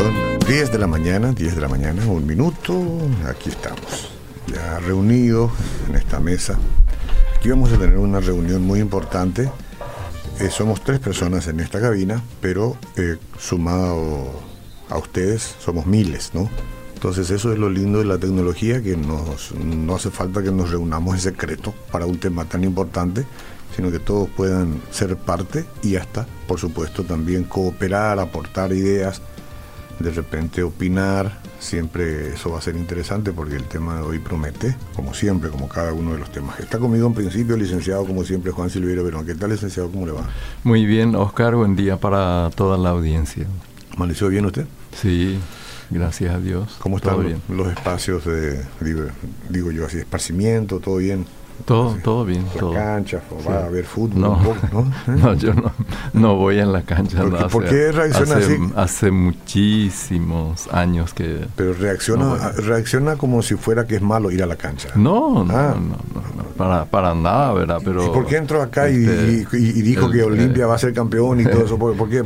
Son 10 de la mañana, 10 de la mañana, un minuto, aquí estamos, ya reunidos en esta mesa. Aquí vamos a tener una reunión muy importante. Eh, somos tres personas en esta cabina, pero eh, sumado a ustedes somos miles, ¿no? Entonces eso es lo lindo de la tecnología, que nos, no hace falta que nos reunamos en secreto para un tema tan importante, sino que todos puedan ser parte y hasta, por supuesto, también cooperar, aportar ideas, de repente opinar. Siempre eso va a ser interesante porque el tema de hoy promete, como siempre, como cada uno de los temas. Está conmigo en principio el licenciado, como siempre, Juan Silveiro Verón. ¿Qué tal, licenciado? ¿Cómo le va? Muy bien, Oscar. Buen día para toda la audiencia. ¿Amaneció bien usted? Sí, Gracias a Dios. ¿Cómo están bien? los espacios de, digo, yo así, esparcimiento, todo bien? Todo, todo bien. La cancha, va a haber fútbol no, ¿no? yo no, no voy a la cancha. ¿Por, qué reacciona hace, así? Hace muchísimos años que... Pero reacciona, reacciona como si fuera que es malo ir a la cancha. No, no, ah. no, no, para, para nada, ¿verdad? Pero, ¿Y por qué entró acá y, este, dijo que Olimpia va a ser campeón y todo eso? ¿Por, qué?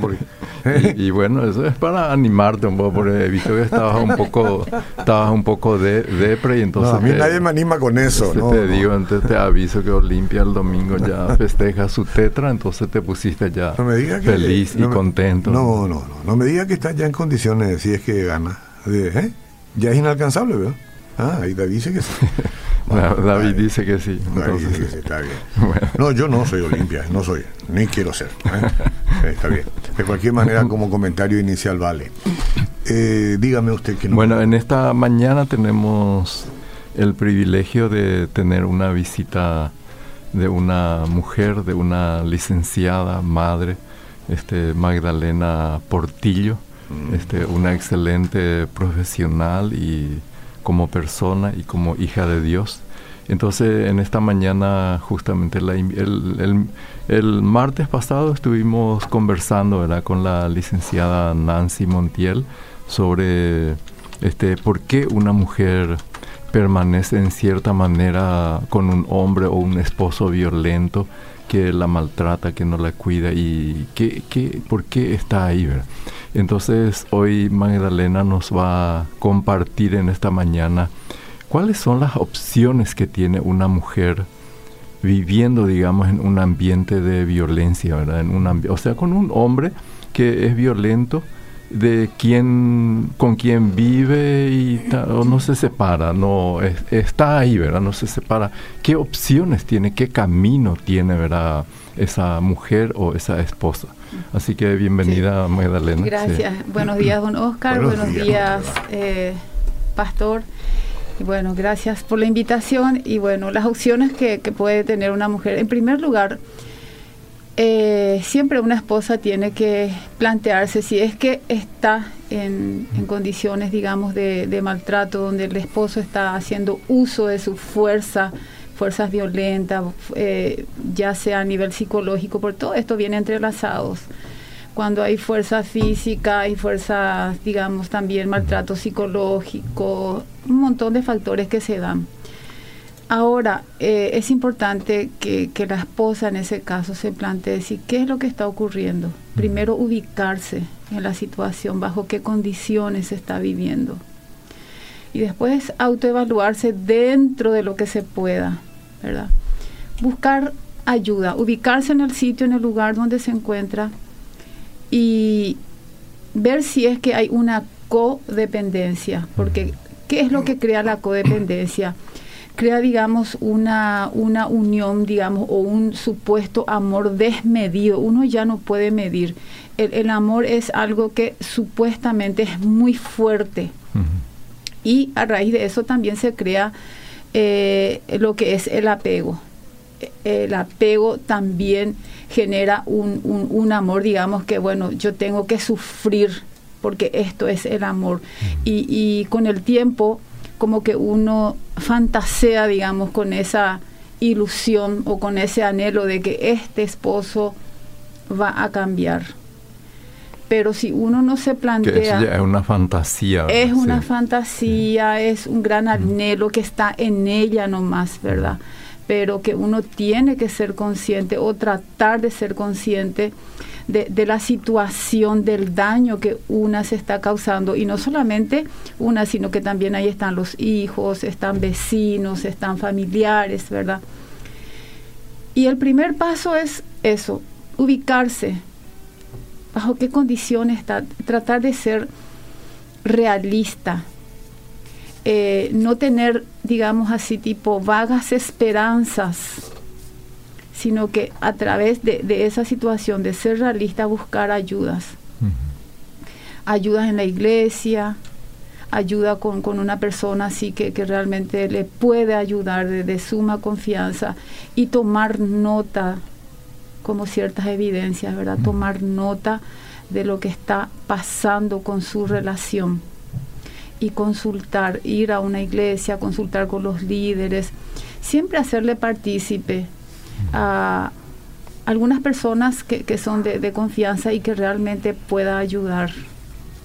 y, bueno, eso es para animarte un poco, porque he visto que estabas un poco, estabas un poco de depre y entonces... a mí nadie me anima con eso, ¿no? Te digo, antes te aviso que Olimpia el domingo ya festeja su tetra, entonces te pusiste ya feliz y contento. No, no, no, no me digas que estás ya en condiciones, si es que gana. ¿eh? Ya es inalcanzable, ¿verdad? Ah, ahí David dice que sí. David dice que sí. David dice que sí, está bien. No, yo no soy Olimpia, no soy, ni quiero ser. ¿eh? Está bien. De cualquier manera, como comentario inicial vale. Eh, dígame usted que no. Bueno, en esta mañana tenemos el privilegio de tener una visita de una mujer, de una licenciada madre, este, Magdalena Portillo, mm. este, una excelente profesional y como persona y como hija de Dios. Entonces, en esta mañana, justamente el, el, martes pasado estuvimos conversando ¿verdad? con la licenciada Nancy Montiel sobre este, por qué una mujer permanece en cierta manera con un hombre o un esposo violento que la maltrata, que no la cuida y qué, por qué está ahí. ¿verdad? Entonces hoy Magdalena nos va a compartir en esta mañana cuáles son las opciones que tiene una mujer viviendo, digamos, en un ambiente de violencia, ¿verdad? En un o sea, con un hombre que es violento de quién con quién vive y no se separa, no está ahí, ¿verdad? No se separa. ¿Qué opciones tiene, qué camino tiene, ¿verdad? Esa mujer o esa esposa. Así que bienvenida, Magdalena. Gracias. Buenos días, don Oscar. Buenos, días, eh, Pastor. Y bueno, gracias por la invitación. Y bueno, las opciones que, que puede tener una mujer. En primer lugar, eh, siempre una esposa tiene que plantearse si es que está en, condiciones, digamos, de, maltrato, donde el esposo está haciendo uso de su fuerza, fuerzas violentas, eh, ya sea a nivel psicológico, por todo esto viene entrelazados. Cuando hay fuerza física y fuerza, digamos, también maltrato psicológico, un montón de factores que se dan. Ahora, eh, es importante que, la esposa en ese caso se plantee decir qué es lo que está ocurriendo. Primero ubicarse en la situación, bajo qué condiciones se está viviendo. Y después autoevaluarse dentro de lo que se pueda, ¿verdad? Buscar ayuda, ubicarse en el sitio, en el lugar donde se encuentra y ver si es que hay una codependencia, porque ¿qué es lo que crea la codependencia? Crea, digamos, una, una unión, digamos, o un supuesto amor desmedido. Uno ya no puede medir. El, amor es algo que supuestamente es muy fuerte. Y a raíz de eso también se crea eh, lo que es el apego. El apego también genera un, un, amor, digamos, que bueno, yo tengo que sufrir porque esto es el amor. y, y con el tiempo como que uno fantasea, digamos, con esa ilusión o con ese anhelo de que este esposo va a cambiar. Pero si uno no se plantea... es una fantasía. Es una fantasía, es un gran anhelo que está en ella nomás, ¿verdad? Pero que uno tiene que ser consciente o tratar de ser consciente de, la situación, del daño que una se está causando. Y no solamente una, sino que también ahí están los hijos, están vecinos, están familiares, ¿verdad? Y el primer paso es eso, ubicarse. ¿Bajo qué condiciones está? Tratar de ser realista. Eh, no tener, digamos así, tipo vagas esperanzas sino que a través de, esa situación de ser realista buscar ayudas. Ayudas en la iglesia, ayuda con, una persona así que, realmente le puede ayudar de, suma confianza y tomar nota como ciertas evidencias, ¿verdad? Tomar nota de lo que está pasando con su relación y consultar, ir a una iglesia, consultar con los líderes, siempre hacerle partícipe a algunas personas que, son de, confianza y que realmente pueda ayudar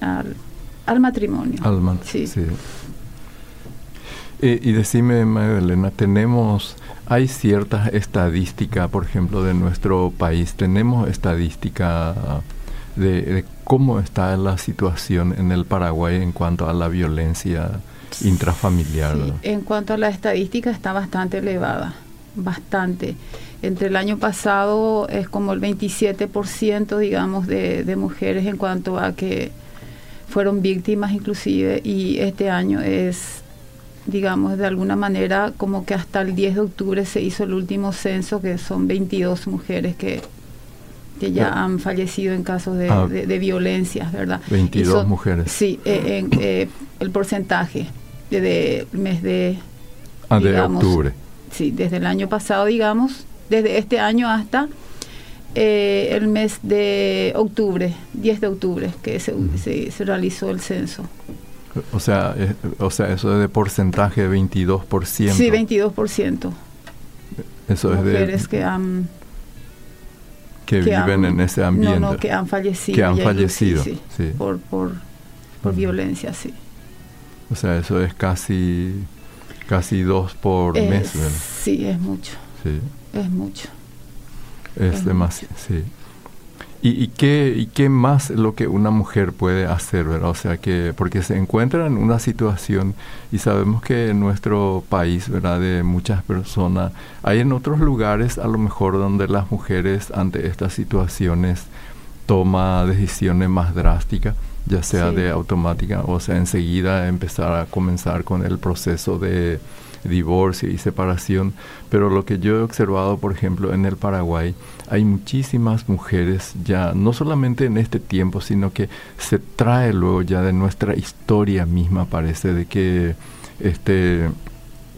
al, matrimonio. sí. Eh, y decime, Magdalena, tenemos, hay ciertas estadísticas, por ejemplo, de nuestro país, tenemos estadística de, cómo está la situación en el Paraguay en cuanto a la violencia intrafamiliar. en cuanto a la estadística está bastante elevada, bastante entre el año pasado es como el 27%, digamos, de, de mujeres en cuanto a que fueron víctimas inclusive y este año es digamos, de alguna manera, como que hasta el 10 de octubre se hizo el último censo, que son 22 mujeres que, que ya han fallecido en casos de, ah. de, violencias, ¿verdad? 22 mujeres. Sí, eh, en, eh, el porcentaje de, mes de... Ah, de octubre. Sí, desde el año pasado, digamos, desde este año hasta eh, el mes de octubre, 10 de octubre, que se, se, realizó el censo. O sea, eh, o sea, eso es de porcentaje de 22%. Sí, 22%. Eso es de... que han... Que, viven en ese ambiente. No, no, que han fallecido. Que han fallecido, sí, Por, por, por violencia, sí. O sea, eso es casi, casi dos por mes, ¿verdad? Sí, es mucho. Sí. Es mucho. Es, demasiado, sí. ¿Y, qué, ¿Y qué más lo que una mujer puede hacer, verdad? O sea, que porque se encuentra en una situación y sabemos que en nuestro país, ¿verdad? De muchas personas, hay en otros lugares a lo mejor donde las mujeres ante estas situaciones toma decisiones más drásticas, ya sea de automática, o sea, enseguida empezar a comenzar con el proceso de divorcio y separación, pero lo que yo he observado, por ejemplo, en el Paraguay, hay muchísimas mujeres ya, no solamente en este tiempo, sino que se trae luego ya de nuestra historia misma, parece, de que este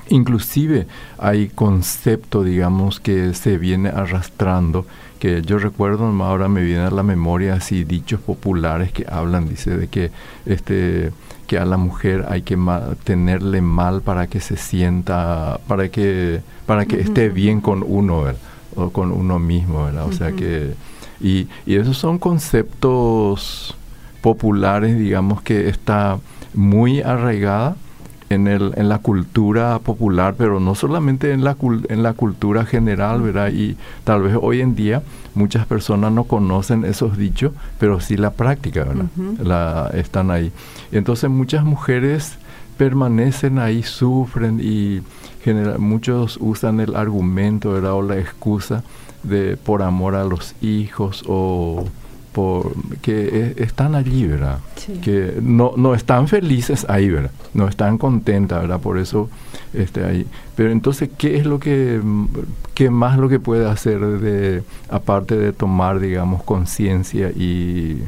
inclusive hay concepto, digamos, que se viene arrastrando, que yo recuerdo, ahora me viene a la memoria así dichos populares que hablan, dice, de que este que a la mujer hay que tenerle mal para que se sienta, para que, para que esté bien con uno, o con uno mismo, ¿verdad? O sea que, y, y esos son conceptos populares, digamos, que está muy arraigada en, el, en la cultura popular, pero no solamente en la, en la cultura general, ¿verdad? Y tal vez hoy en día muchas personas no conocen esos dichos, pero sí la práctica, ¿verdad? la, están ahí. Entonces muchas mujeres permanecen ahí, sufren y muchos usan el argumento, ¿verdad? O la excusa de por amor a los hijos o por, que están allí, ¿verdad? Que no, no están felices ahí, ¿verdad? No están contentas, ¿verdad? Por eso este, ahí. Pero entonces, ¿qué es lo que, qué más lo que puede hacer de, aparte de tomar, digamos, conciencia y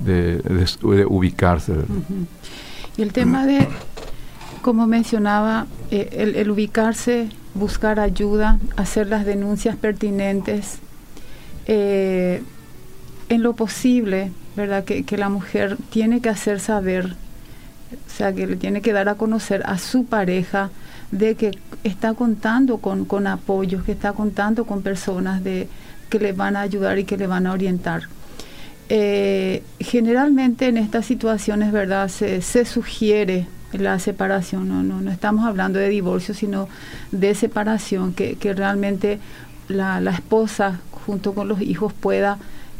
de, ubicarse? Y el tema de, como mencionaba, eh, el, el ubicarse, buscar ayuda, hacer las denuncias pertinentes, eh, en lo posible, ¿verdad? Que, la mujer tiene que hacer saber, o sea, que le tiene que dar a conocer a su pareja de que está contando con, con apoyos, que está contando con personas de, que le van a ayudar y que le van a orientar. Eh, generalmente en estas situaciones, ¿verdad? Se, se sugiere la separación, no, no, no estamos hablando de divorcio, sino de separación, que, que realmente la, la esposa junto con los hijos pueda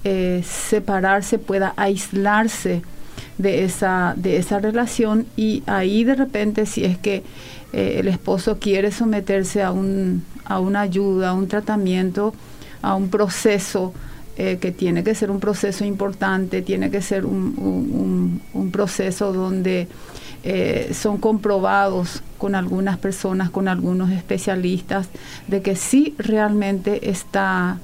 eh, separarse, pueda aislarse de esa, de esa relación y ahí de repente si es que eh, el esposo quiere someterse a, un, a una ayuda, a un tratamiento, a un proceso eh, que tiene que ser un proceso importante, tiene que ser un, un, proceso donde son comprobados con algunas personas, con algunos especialistas, de que sí realmente está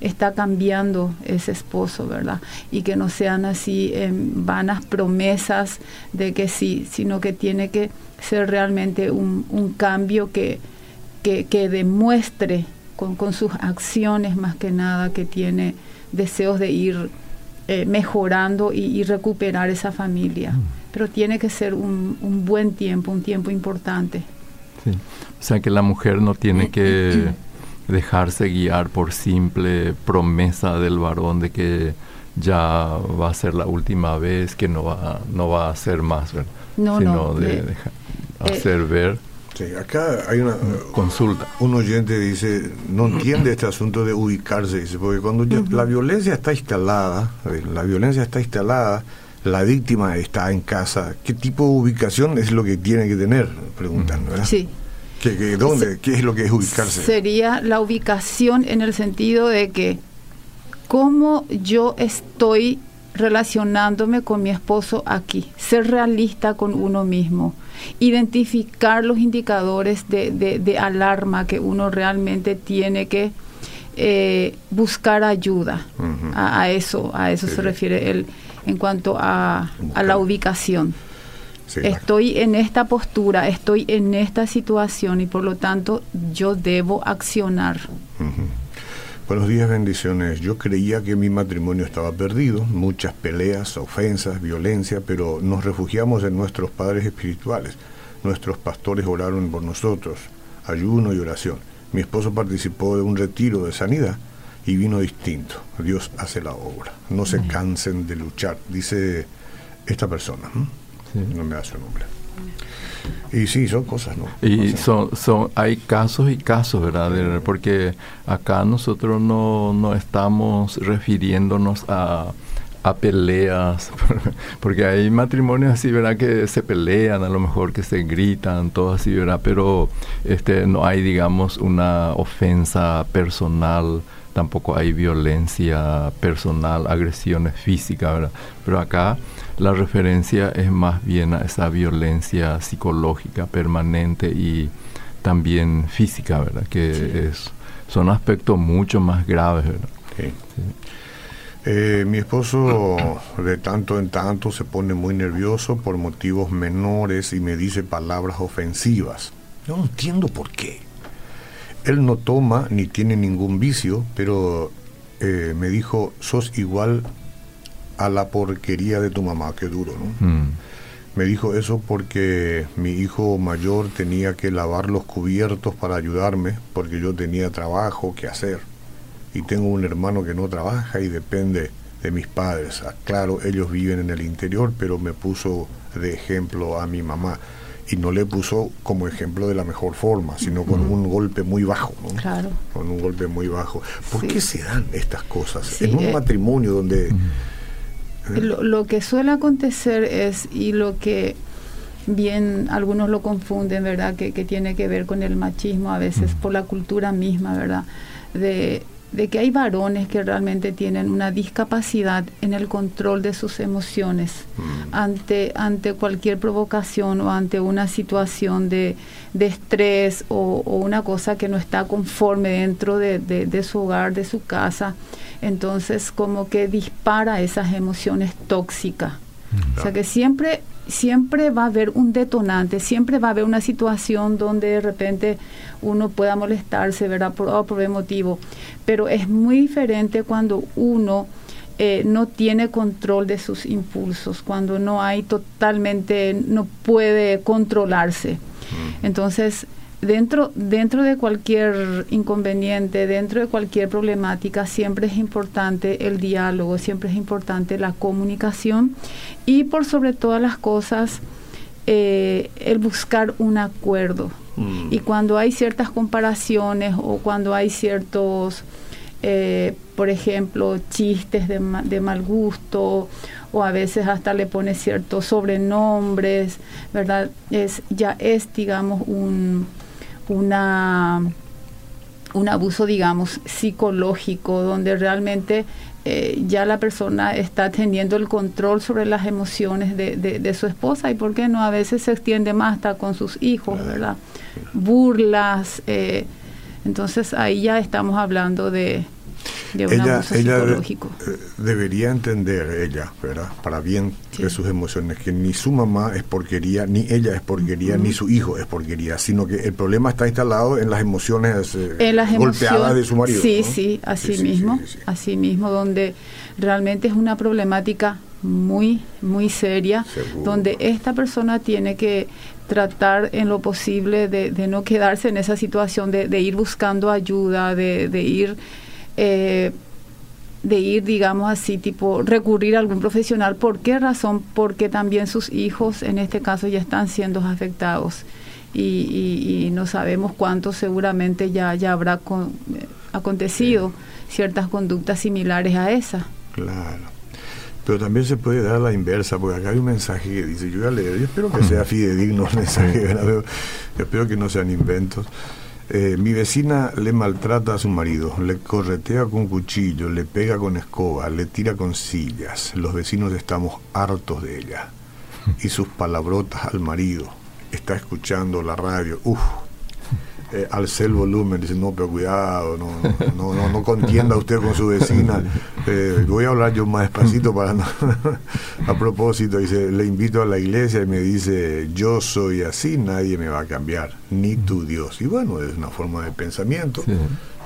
está cambiando ese esposo, ¿verdad? Y que no sean así vanas promesas de que sí, sino que tiene que ser realmente un, un cambio que, que, que demuestre con, sus acciones más que nada, que tiene deseos de ir eh, mejorando y, recuperar esa familia. Mm. Pero tiene que ser un, buen tiempo, un tiempo importante. Sí. O sea que la mujer no tiene que dejarse guiar por simple promesa del varón de que ya va a ser la última vez, que no va, no va a ser más, No, sino no, de, eh, hacer ver Sí, acá hay una consulta. Un oyente dice, no entiende este asunto de ubicarse, dice, porque cuando la violencia está instalada, la violencia está instalada, la víctima está en casa, ¿qué tipo de ubicación es lo que tiene que tener? Preguntan, ¿verdad? Sí. ¿Qué, dónde? ¿Qué es lo que es ubicarse? Sería la ubicación en el sentido de que cómo yo estoy relacionándome con mi esposo aquí, ser realista con uno mismo identificar los indicadores de, alarma que uno realmente tiene que eh, buscar ayuda. a, eso, a eso se refiere él en cuanto a, la ubicación. Estoy en esta postura, estoy en esta situación y por lo tanto yo debo accionar. Buenos días, bendiciones. Yo creía que mi matrimonio estaba perdido, muchas peleas, ofensas, violencia, pero nos refugiamos en nuestros padres espirituales. Nuestros pastores oraron por nosotros, ayuno y oración. Mi esposo participó de un retiro de sanidad y vino distinto. Dios hace la obra. No se cansen de luchar, dice esta persona. No me da su nombre. Y sí, son cosas, ¿no? Y son, son, hay casos y casos, ¿verdad? Porque acá nosotros no, no estamos refiriéndonos a, a peleas, porque hay matrimonios así, ¿verdad? Que se pelean, a lo mejor que se gritan, todo así, ¿verdad? Pero este, no hay, digamos, una ofensa personal, tampoco hay violencia personal, agresiones físicas, ¿verdad? Pero acá la referencia es más bien a esa violencia psicológica permanente y también física, ¿verdad? Que es, son aspectos mucho más graves, ¿verdad? Eh, mi esposo de tanto en tanto se pone muy nervioso por motivos menores y me dice palabras ofensivas. No entiendo por qué. Él no toma ni tiene ningún vicio, pero eh, me dijo, sos igual a la porquería de tu mamá, qué duro, ¿no? Mm. Me dijo eso porque mi hijo mayor tenía que lavar los cubiertos para ayudarme, porque yo tenía trabajo que hacer. Y tengo un hermano que no trabaja y depende de mis padres. Ah, claro, ellos viven en el interior, pero me puso de ejemplo a mi mamá. Y no le puso como ejemplo de la mejor forma, sino con un golpe muy bajo. ¿no? Claro. Con un golpe muy bajo. ¿Por qué se dan estas cosas? en un eh, matrimonio donde... Lo, que suele acontecer es, y lo que bien algunos lo confunden, ¿verdad? Que, tiene que ver con el machismo a veces por la cultura misma, ¿verdad? De, que hay varones que realmente tienen una discapacidad en el control de sus emociones ante, ante cualquier provocación o ante una situación de, estrés o, una cosa que no está conforme dentro de, de su hogar, de su casa entonces como que dispara esas emociones tóxicas. O sea que siempre, siempre va a haber un detonante, siempre va a haber una situación donde de repente uno pueda molestarse, ¿verdad? Por, por motivo. Pero es muy diferente cuando uno eh, no tiene control de sus impulsos, cuando no hay totalmente, no puede controlarse. Entonces, dentro, dentro de cualquier inconveniente, dentro de cualquier problemática, siempre es importante el diálogo, siempre es importante la comunicación y por sobre todas las cosas, eh, el buscar un acuerdo. Mm. Y cuando hay ciertas comparaciones o cuando hay ciertos eh, por ejemplo, chistes de, de mal gusto o a veces hasta le pone ciertos sobrenombres, ¿verdad? Es, ya es, digamos, un, una, un abuso, digamos, psicológico, donde realmente eh, ya la persona está teniendo el control sobre las emociones de, de, su esposa y, ¿por qué no? A veces se extiende más hasta con sus hijos, ¿verdad? Burlas. Eh, entonces ahí ya estamos hablando de, ella, ella eh, debería entender, ella, ¿verdad? para bien de sus emociones, que ni su mamá es porquería, ni ella es porquería, ni su hijo es porquería, sino que el problema está instalado en las emociones eh, golpeadas de su marido. Sí, sí, así mismo, así mismo, donde realmente es una problemática muy, muy seria, donde esta persona tiene que tratar en lo posible de, no quedarse en esa situación, de, ir buscando ayuda, de, de ir eh, de ir, digamos así, tipo recurrir a algún profesional. ¿Por qué razón? Porque también sus hijos, en este caso, ya están siendo afectados y, no sabemos cuánto seguramente ya, ya habrá eh, acontecido ciertas conductas similares a esa. Claro. Pero también se puede dar la inversa, porque acá hay un mensaje que dice, yo voy a leer, yo espero que sea fidedigno el mensaje, yo espero que no sean inventos. Eh, mi vecina le maltrata a su marido, le corretea con cuchillo, le pega con escoba, le tira con sillas. Los vecinos estamos hartos de ella. Y sus palabrotas al marido. Está escuchando la radio. Uf, eh, alcé el volumen, dice, no, pero cuidado, no, no, no, no contienda usted con su vecina. Eh, voy a hablar yo más despacito para no... a propósito, dice, le invito a la iglesia y me dice, yo soy así, nadie me va a cambiar, ni tu Dios. Y bueno, es una forma de pensamiento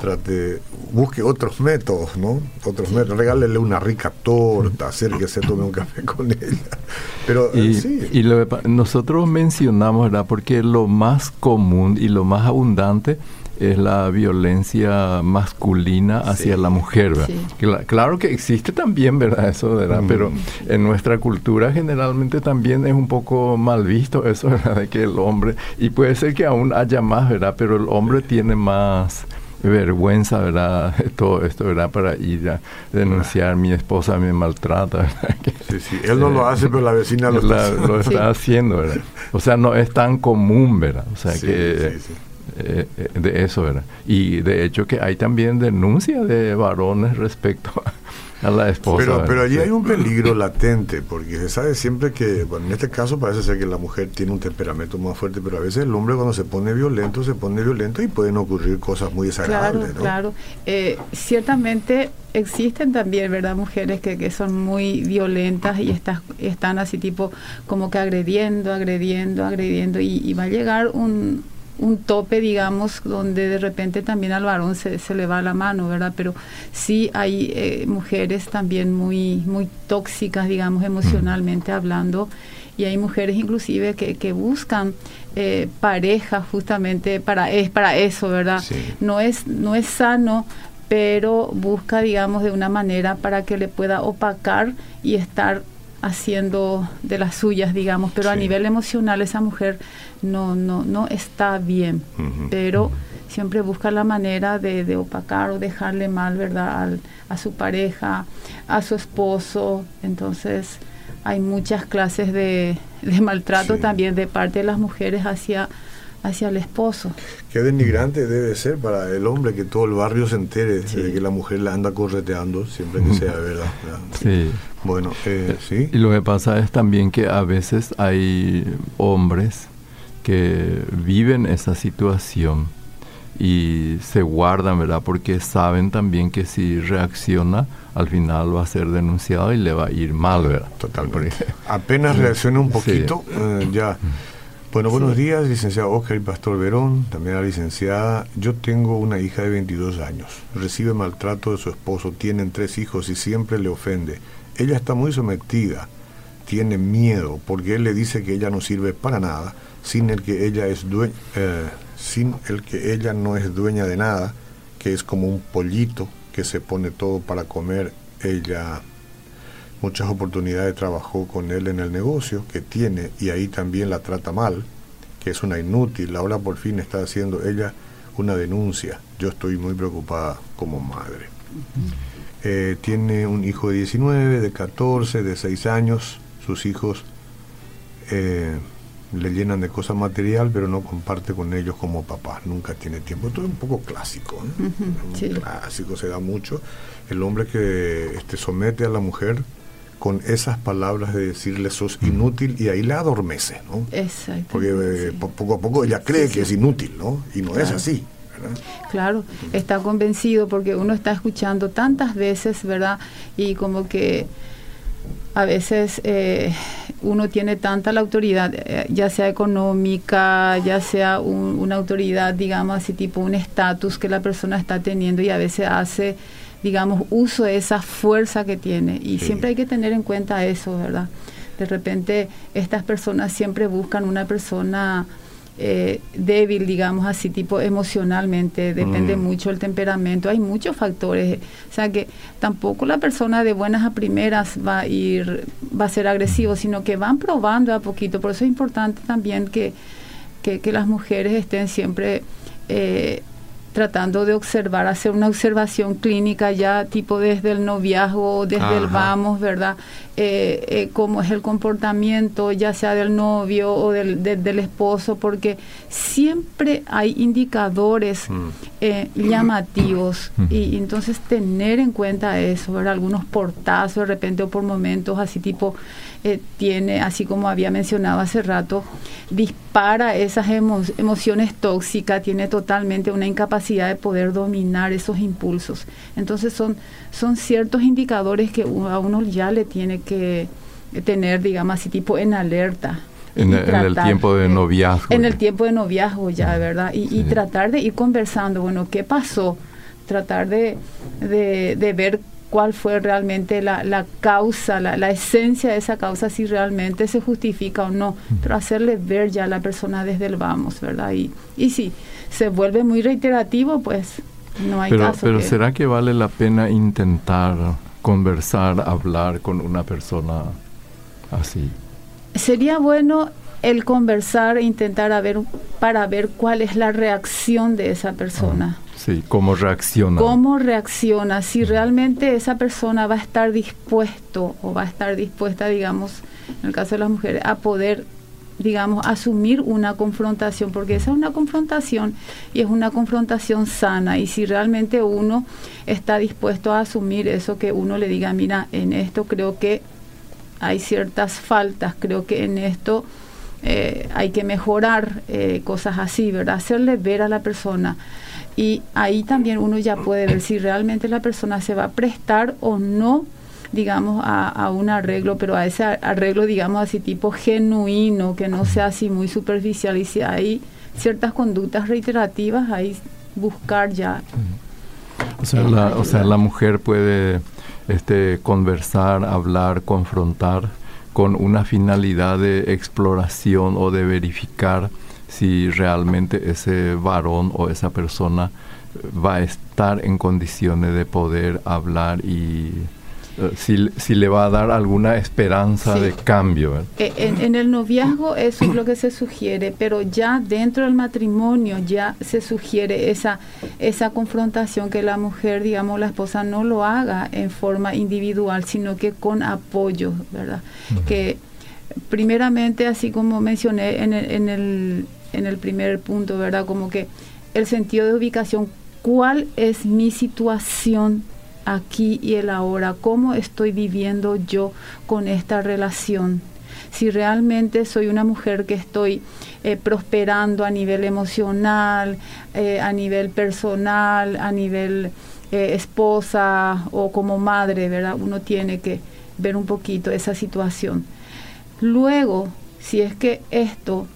trate, busque otros métodos, ¿no? Otros métodos, regálele una rica torta, acérquese, tome un café con ella. Pero y, sí. y lo, nosotros mencionamos, ¿verdad? Porque lo más común y lo más abundante es la violencia masculina hacia la mujer, ¿verdad? Claro que existe también, ¿verdad? Eso, ¿verdad? Pero en nuestra cultura generalmente también es un poco mal visto eso, ¿verdad? De que el hombre, y puede ser que aún haya más, ¿verdad? Pero el hombre tiene más vergüenza, ¿verdad? Todo esto, ¿verdad? Para ir a denunciar, mi esposa me maltrata, Sí, sí, él no lo hace, pero la vecina lo, está, lo está haciendo, ¿verdad? O sea, no es tan común, ¿verdad? O sea, que eh, eh, de eso, ¿verdad? Y de hecho que hay también denuncia de varones respecto a a la esposa. Pero, pero allí hay un peligro latente, porque se sabe siempre que, bueno, en este caso parece ser que la mujer tiene un temperamento más fuerte, pero a veces el hombre cuando se pone violento, se pone violento y pueden ocurrir cosas muy desagradables. Claro, claro. Eh, ciertamente existen también, ¿verdad? Mujeres que, que son muy violentas y está, están así tipo como que agrediendo, agrediendo, agrediendo y, y va a llegar un un tope, digamos, donde de repente también al varón se, se le va la mano, ¿verdad? Pero sí hay eh, mujeres también muy, muy tóxicas, digamos, emocionalmente hablando, y hay mujeres inclusive que, que buscan eh, pareja justamente para, es para eso, ¿verdad? No, es, no es sano pero busca, digamos, de una manera para que le pueda opacar y estar haciendo de las suyas, digamos, pero a nivel emocional esa mujer no, no, no está bien, pero siempre busca la manera de, opacar o dejarle mal, ¿verdad?, a su pareja, a su esposo, entonces hay muchas clases de, maltrato también de parte de las mujeres hacia hacia el esposo. Qué denigrante debe ser para el hombre que todo el barrio se entere de que la mujer la anda correteando, siempre que sea verdad. Sí. Bueno, eh, sí. Y lo que pasa es también que a veces hay hombres que viven esa situación y se guardan, ¿verdad? Porque saben también que si reacciona, al final va a ser denunciado y le va a ir mal, ¿verdad? Totalmente. Apenas reacciona un poquito, eh, ya bueno, buenos días, licenciado Oscar y Pastor Verón, también la licenciada. Yo tengo una hija de 22 años, recibe maltrato de su esposo, tienen tres hijos y siempre le ofende. Ella está muy sometida, tiene miedo porque él le dice que ella no sirve para nada, sin el que ella es eh, sin el que ella no es dueña de nada, que es como un pollito que se pone todo para comer. Ella muchas oportunidades trabajó con él en el negocio que tiene y ahí también la trata mal, que es una inútil. Ahora por fin está haciendo ella una denuncia. Yo estoy muy preocupada como madre. Eh, tiene un hijo de 19, de 14, de 6 años. Sus hijos eh, le llenan de cosas material, pero no comparte con ellos como papá. Nunca tiene tiempo. Esto es un poco clásico. Clásico se da mucho. El hombre que este, somete a la mujer con esas palabras de decirle sos inútil y ahí la adormece, ¿no? Exacto. Porque eh, poco a poco ella cree que es inútil, ¿no? Y no es así. Claro, está convencido porque uno está escuchando tantas veces, ¿verdad? Y como que a veces eh, uno tiene tanta la autoridad, eh, ya sea económica, ya sea una autoridad, digamos así, tipo un estatus que la persona está teniendo y a veces hace digamos, uso de esa fuerza que tiene. Y siempre hay que tener en cuenta eso, ¿verdad? De repente estas personas siempre buscan una persona eh, débil, digamos así, tipo emocionalmente, depende mm. mucho el temperamento, hay muchos factores, o sea que tampoco la persona de buenas a primeras va a ir, va a ser agresivo, sino que van probando a poquito, por eso es importante también que, que, las mujeres estén siempre eh, tratando de observar, hacer una observación clínica ya tipo desde el noviazgo, desde el vamos, ¿verdad? Eh, eh, cómo es el comportamiento, ya sea del novio o del, del esposo, porque siempre hay indicadores mm. eh, llamativos mm. y, entonces tener en cuenta eso, ¿verdad? Algunos portazos de repente o por momentos así tipo eh, tiene, así como había mencionado hace rato, dispara esas emociones tóxicas, tiene totalmente una incapacidad de poder dominar esos impulsos. Entonces son, son ciertos indicadores que a uno ya le tiene que tener, digamos así, tipo en alerta. En, el tiempo de noviazgo. En el tiempo de noviazgo ya, ¿verdad? Y, tratar de ir conversando, bueno, ¿qué pasó? Tratar de, de, de ver cuál fue realmente la, la causa, la, la, esencia de esa causa, si realmente se justifica o no, pero hacerle ver ya a la persona desde el vamos, ¿verdad? Y, y si se vuelve muy reiterativo, pues no hay pero, caso. Pero ¿será que vale la pena intentar conversar, hablar con una persona así? Sería bueno el conversar e intentar a ver, para ver cuál es la reacción de esa persona. Sí, cómo reacciona. Cómo reacciona, si realmente esa persona va a estar dispuesto o va a estar dispuesta, digamos, en el caso de las mujeres, a poder, digamos, asumir una confrontación, porque esa es una confrontación y es una confrontación sana. Y si realmente uno está dispuesto a asumir eso, que uno le diga, mira, en esto creo que hay ciertas faltas, creo que en esto... Eh, hay que mejorar eh, cosas así, ¿verdad? Hacerle ver a la persona y ahí también uno ya puede ver si realmente la persona se va a prestar o no digamos, a, un arreglo, pero a ese arreglo, digamos, así tipo genuino, que no sea así muy superficial. Y si hay ciertas conductas reiterativas, ahí buscar ya. O sea, la, o sea, la mujer puede este, conversar, hablar, confrontar con una finalidad de exploración o de verificar si realmente ese varón o esa persona va a estar en condiciones de poder hablar y eh, si, le va a dar alguna esperanza de cambio. Eh, en, el noviazgo eso es lo que se sugiere, pero ya dentro del matrimonio ya se sugiere esa, esa confrontación que la mujer, digamos, la esposa no lo haga en forma individual, sino que con apoyo, ¿verdad? Que primeramente, así como mencioné en en el en el primer punto, ¿verdad? Como que el sentido de ubicación, ¿cuál es mi situación aquí y el ahora? ¿Cómo estoy viviendo yo con esta relación? Si realmente soy una mujer que estoy eh, prosperando a nivel emocional, eh, a nivel personal, a nivel eh, esposa o como madre, ¿verdad? Uno tiene que ver un poquito esa situación. Luego, si es que esto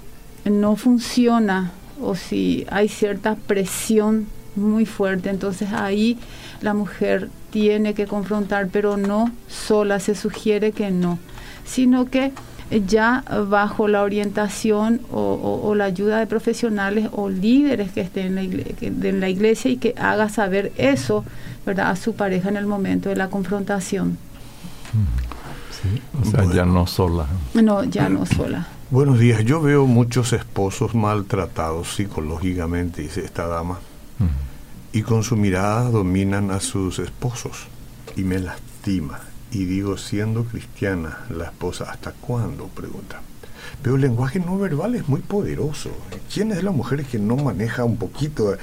no funciona o si hay cierta presión muy fuerte, entonces ahí la mujer tiene que confrontar, pero no sola, se sugiere que no, sino que ya bajo la orientación o, la ayuda de profesionales o líderes que estén en la, iglesia, en la iglesia y que haga saber eso ¿verdad? a su pareja en el momento de la confrontación. Sí, o sea, ya no sola. No, ya no sola. Buenos días. Yo veo muchos esposos maltratados psicológicamente, dice esta dama, y con su mirada dominan a sus esposos. y me lastima. Y digo, siendo cristiana, la esposa, ¿hasta cuándo? Pregunta. Pero el lenguaje no verbal es muy poderoso. ¿Quién es la mujer que no maneja un poquito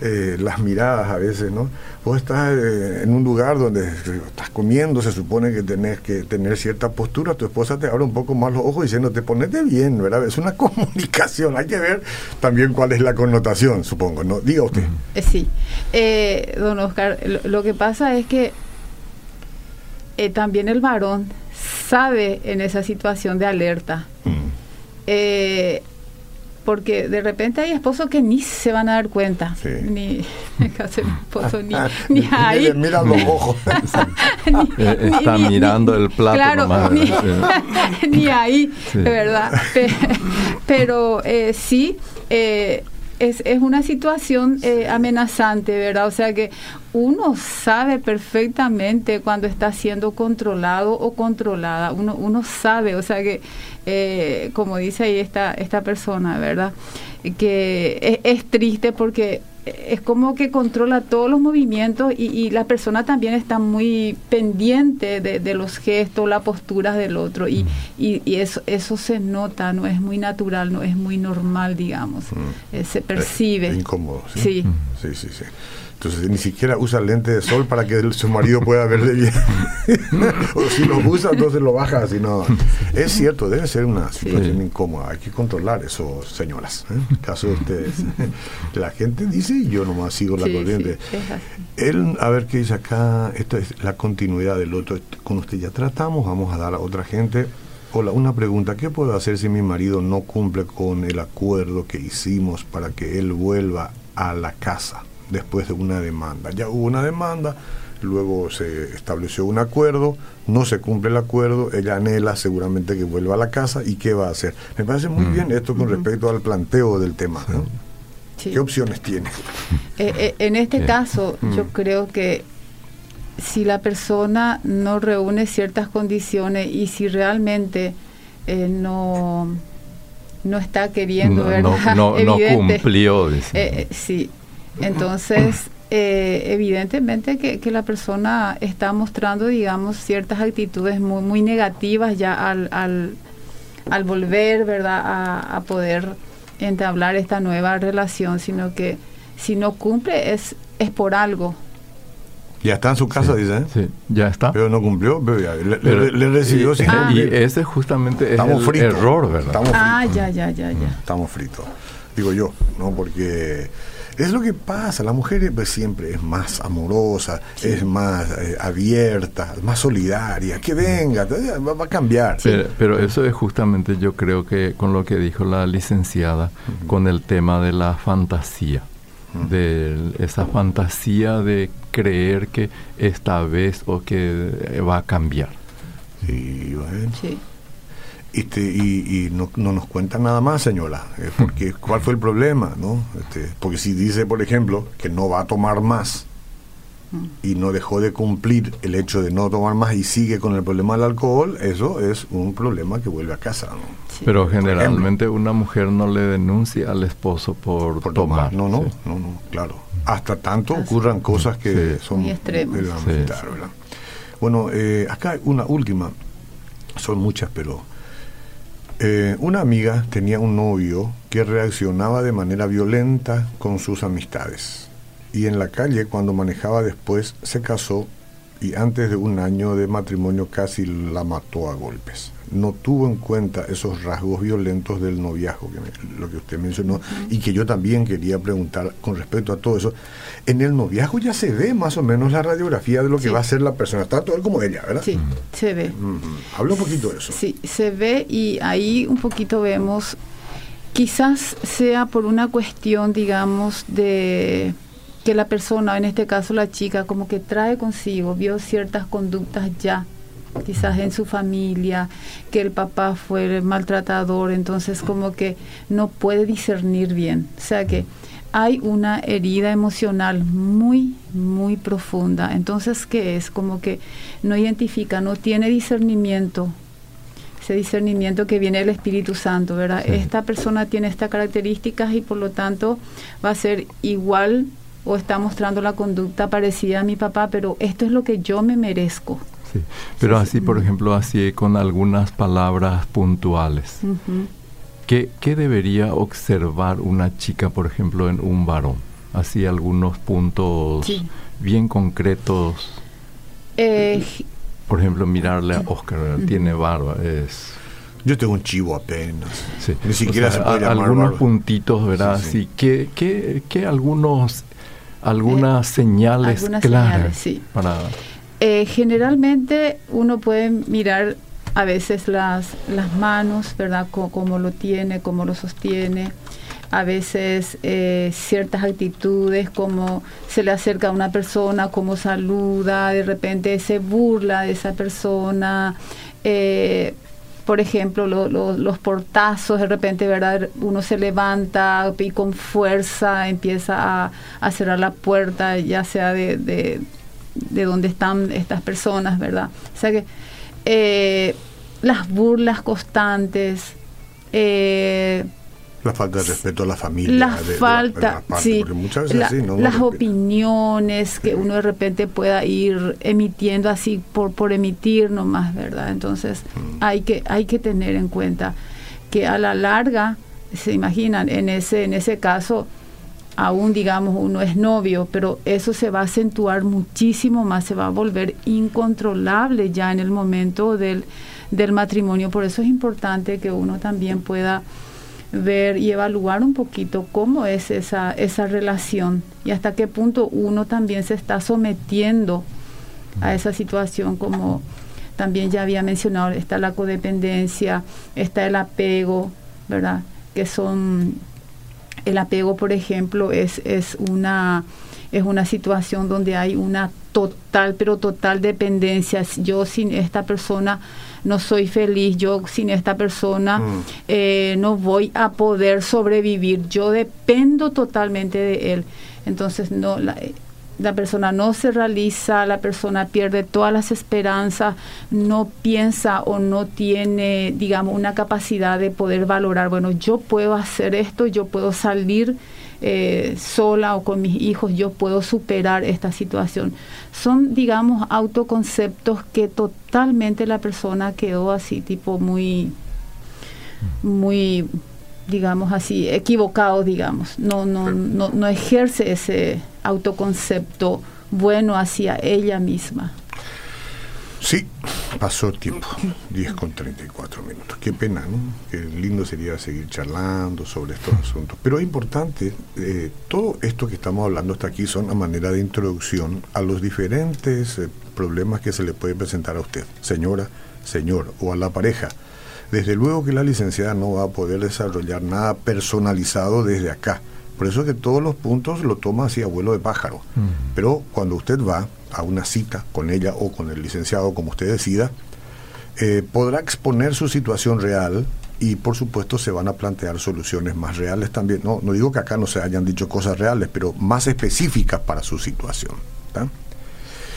eh, las miradas a veces, no? Vos estás eh, en un lugar donde estás comiendo, se supone que tenés que tener cierta postura, tu esposa te abre un poco más los ojos diciendo, te ponete bien, ¿verdad? Es una comunicación, hay que ver también cuál es la connotación, supongo, ¿no? Diga usted. Eh, sí, don Oscar, lo, que pasa es que también el varón sabe en esa situación de alerta. Mm. Eh, porque de repente hay esposos que ni se van a dar cuenta. Ni, esposo, ni, ni ahí. Mira los ojos. Eh, está mirando el plato. Claro, ni, ahí, de verdad. Pero eh, sí, eh, es, es una situación eh, amenazante, ¿verdad? O sea que uno sabe perfectamente cuando está siendo controlado o controlada, uno, uno sabe, o sea que, eh, como dice ahí esta, esta persona, ¿verdad? Que es triste porque es como que controla todos los movimientos y, la persona también está muy pendiente de, los gestos, las posturas del otro y, y, eso, eso se nota, no es muy natural, no es muy normal, digamos, eh, se percibe. incómodo, ¿sí? Sí, sí, sí. Entonces ni siquiera usa lente de sol para que su marido pueda verle bien. o si lo usa, entonces lo baja. Si no. Es cierto, debe ser una situación incómoda. Hay que controlar eso, señoras. ¿eh? caso de ustedes. la gente dice y yo nomás sigo la corriente. Él, a ver qué dice acá. Esto es la continuidad del otro. Con usted ya tratamos, vamos a dar a otra gente. Hola, una pregunta. ¿Qué puedo hacer si mi marido no cumple con el acuerdo que hicimos para que él vuelva a la casa? Después de una demanda. Ya hubo una demanda, luego se estableció un acuerdo, no se cumple el acuerdo, ella anhela seguramente que vuelva a la casa y qué va a hacer. Me parece muy mm. bien esto con respecto al planteo del tema. ¿Qué opciones tiene? Eh, eh, en este caso, mm. yo creo que si la persona no reúne ciertas condiciones y si realmente eh, no no está queriendo, ¿verdad? No, no, cumplió. sí, entonces, eh, evidentemente que, la persona está mostrando, digamos, ciertas actitudes muy, muy negativas ya al, al, volver, ¿verdad?, a, poder entablar esta nueva relación, sino que si no cumple es, es por algo. Ya está en su casa, dice. Sí, ya está. Pero no cumplió, le, recibió sin Y ese justamente es el error, ¿verdad? Estamos ah, ya, ya, ya, ya. Estamos fritos. Digo yo, ¿no? Porque es lo que pasa, la mujer pues, siempre es más amorosa, es más eh, abierta, más solidaria, que venga, va, a cambiar. Pero, eso es justamente yo creo que con lo que dijo la licenciada, con el tema de la fantasía, de esa fantasía de creer que esta vez o que va a cambiar. Sí, bueno. Sí. Este, y, no, nos cuenta nada más, señora, eh, porque cuál fue el problema, ¿no? Este, porque si dice, por ejemplo, que no va a tomar más y no dejó de cumplir el hecho de no tomar más y sigue con el problema del alcohol, eso es un problema que vuelve a casa, ¿no? Pero generalmente una mujer no le denuncia al esposo por, tomar. No, no, no, no, claro. Hasta tanto ocurran cosas que son muy extremas. Bueno, eh, acá una última, son muchas, pero eh, una amiga tenía un novio que reaccionaba de manera violenta con sus amistades. Y en la calle, cuando manejaba después, se casó y antes de un año de matrimonio casi la mató a golpes no tuvo en cuenta esos rasgos violentos del noviazgo, que lo que usted mencionó, y que yo también quería preguntar con respecto a todo eso. En el noviazgo ya se ve más o menos la radiografía de lo que va a ser la persona, tanto él como ella, ¿verdad? Sí, se ve. Habla un poquito de eso. Sí, se ve y ahí un poquito vemos, quizás sea por una cuestión, digamos, de que la persona, en este caso la chica, como que trae consigo, vio ciertas conductas ya quizás en su familia, que el papá fue maltratador, entonces como que no puede discernir bien. O sea que hay una herida emocional muy, muy profunda. Entonces, ¿qué es? Como que no identifica, no tiene discernimiento. Ese discernimiento que viene del Espíritu Santo, ¿verdad? Esta persona tiene estas características y por lo tanto va a ser igual o está mostrando la conducta parecida a mi papá, pero esto es lo que yo me merezco. Sí, pero así, por ejemplo, así con algunas palabras puntuales. ¿Qué, debería observar una chica, por ejemplo, en un varón? Así algunos puntos bien concretos. Eh, por ejemplo, mirarle a Oscar, tiene barba, es... Yo tengo un chivo apenas. Ni siquiera se puede llamar Algunos puntitos, ¿verdad? Sí, ¿Qué, qué, algunos, algunas eh, señales claras para... Eh, generalmente uno puede mirar a veces las, las manos, ¿verdad? cómo lo tiene, cómo lo sostiene. A veces eh, ciertas actitudes, como se le acerca a una persona, cómo saluda, de repente se burla de esa persona. Eh, por ejemplo, los portazos, de repente, ¿verdad? Uno se levanta y con fuerza empieza a, cerrar la puerta, ya sea de, de, de, donde están estas personas, ¿verdad? O sea que eh, las burlas constantes, eh, la falta de respeto a la familia. La falta, sí, las opiniones que uno de repente pueda ir emitiendo así por, por emitir nomás, ¿verdad? Entonces mm. hay, que, hay que tener en cuenta que a la larga, se imaginan, en ese, en ese caso, aún digamos uno es novio, pero eso se va a acentuar muchísimo más, se va a volver incontrolable ya en el momento del del matrimonio. Por eso es importante que uno también pueda ver y evaluar un poquito cómo es esa, esa relación y hasta qué punto uno también se está sometiendo a esa situación como también ya había mencionado, está la codependencia, está el apego, ¿verdad? Que son, el apego, por ejemplo, es, es, una, es una situación donde hay una total, pero total dependencia. Yo sin esta persona no soy feliz, yo sin esta persona mm. eh, no voy a poder sobrevivir, yo dependo totalmente de él. Entonces, no, la, la persona no se realiza, la persona pierde todas las esperanzas, no piensa o no tiene, digamos, una capacidad de poder valorar, bueno, yo puedo hacer esto, yo puedo salir eh, sola o con mis hijos, yo puedo superar esta situación. Son, digamos, autoconceptos que totalmente la persona quedó así, tipo muy, muy, digamos así, equivocado, digamos. No, no, no, no ejerce ese autoconcepto bueno hacia ella misma. Sí, pasó tiempo, 10 con 34 minutos. Qué pena, ¿no? Qué lindo sería seguir charlando sobre estos asuntos. Pero es importante, eh, todo esto que estamos hablando hasta aquí son a manera de introducción a los diferentes eh, problemas que se le puede presentar a usted, señora, señor, o a la pareja. Desde luego que la licenciada no va a poder desarrollar nada personalizado desde acá. Por eso es que todos los puntos lo toma así abuelo de pájaro. Pero cuando usted va a una cita con ella o con el licenciado, como usted decida, eh, podrá exponer su situación real y por supuesto se van a plantear soluciones más reales también. No, no digo que acá no se hayan dicho cosas reales, pero más específicas para su situación.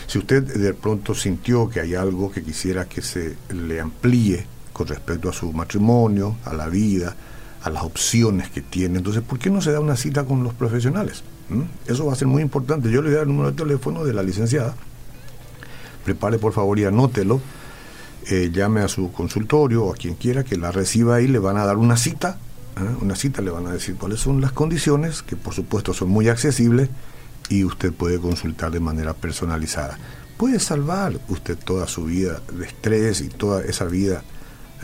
Si usted de pronto sintió que hay algo que quisiera que se le amplíe con respecto a su matrimonio, a la vida, a las opciones que tiene, entonces ¿por qué no se da una cita con los profesionales? ¿Mm? Eso va a ser muy importante. Yo le voy a dar el número de teléfono de la licenciada. Prepare por favor y anótelo. Eh, llame a su consultorio o a quien quiera que la reciba ahí, le van a dar una cita. ¿eh? Una cita le van a decir cuáles son las condiciones, que por supuesto son muy accesibles, y usted puede consultar de manera personalizada. Puede salvar usted toda su vida de estrés y toda esa vida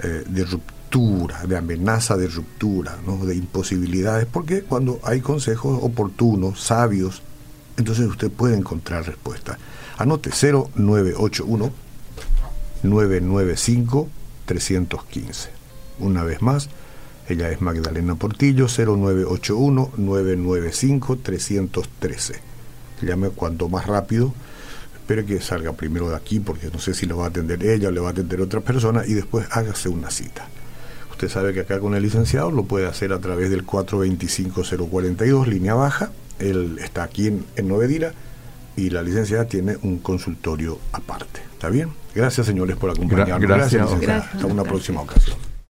eh, de de amenaza de ruptura, ¿no? de imposibilidades, porque cuando hay consejos oportunos, sabios, entonces usted puede encontrar respuesta. Anote 0981 995 315. Una vez más, ella es Magdalena Portillo, 0981 995 313. Llame cuanto más rápido. Espere que salga primero de aquí porque no sé si lo va a atender ella o le va a atender otra persona y después hágase una cita. Usted sabe que acá con el licenciado lo puede hacer a través del 425-042, línea baja. Él está aquí en, en Novedira y la licenciada tiene un consultorio aparte. ¿Está bien? Gracias, señores, por acompañarnos. gracias. Hasta una próxima ocasión.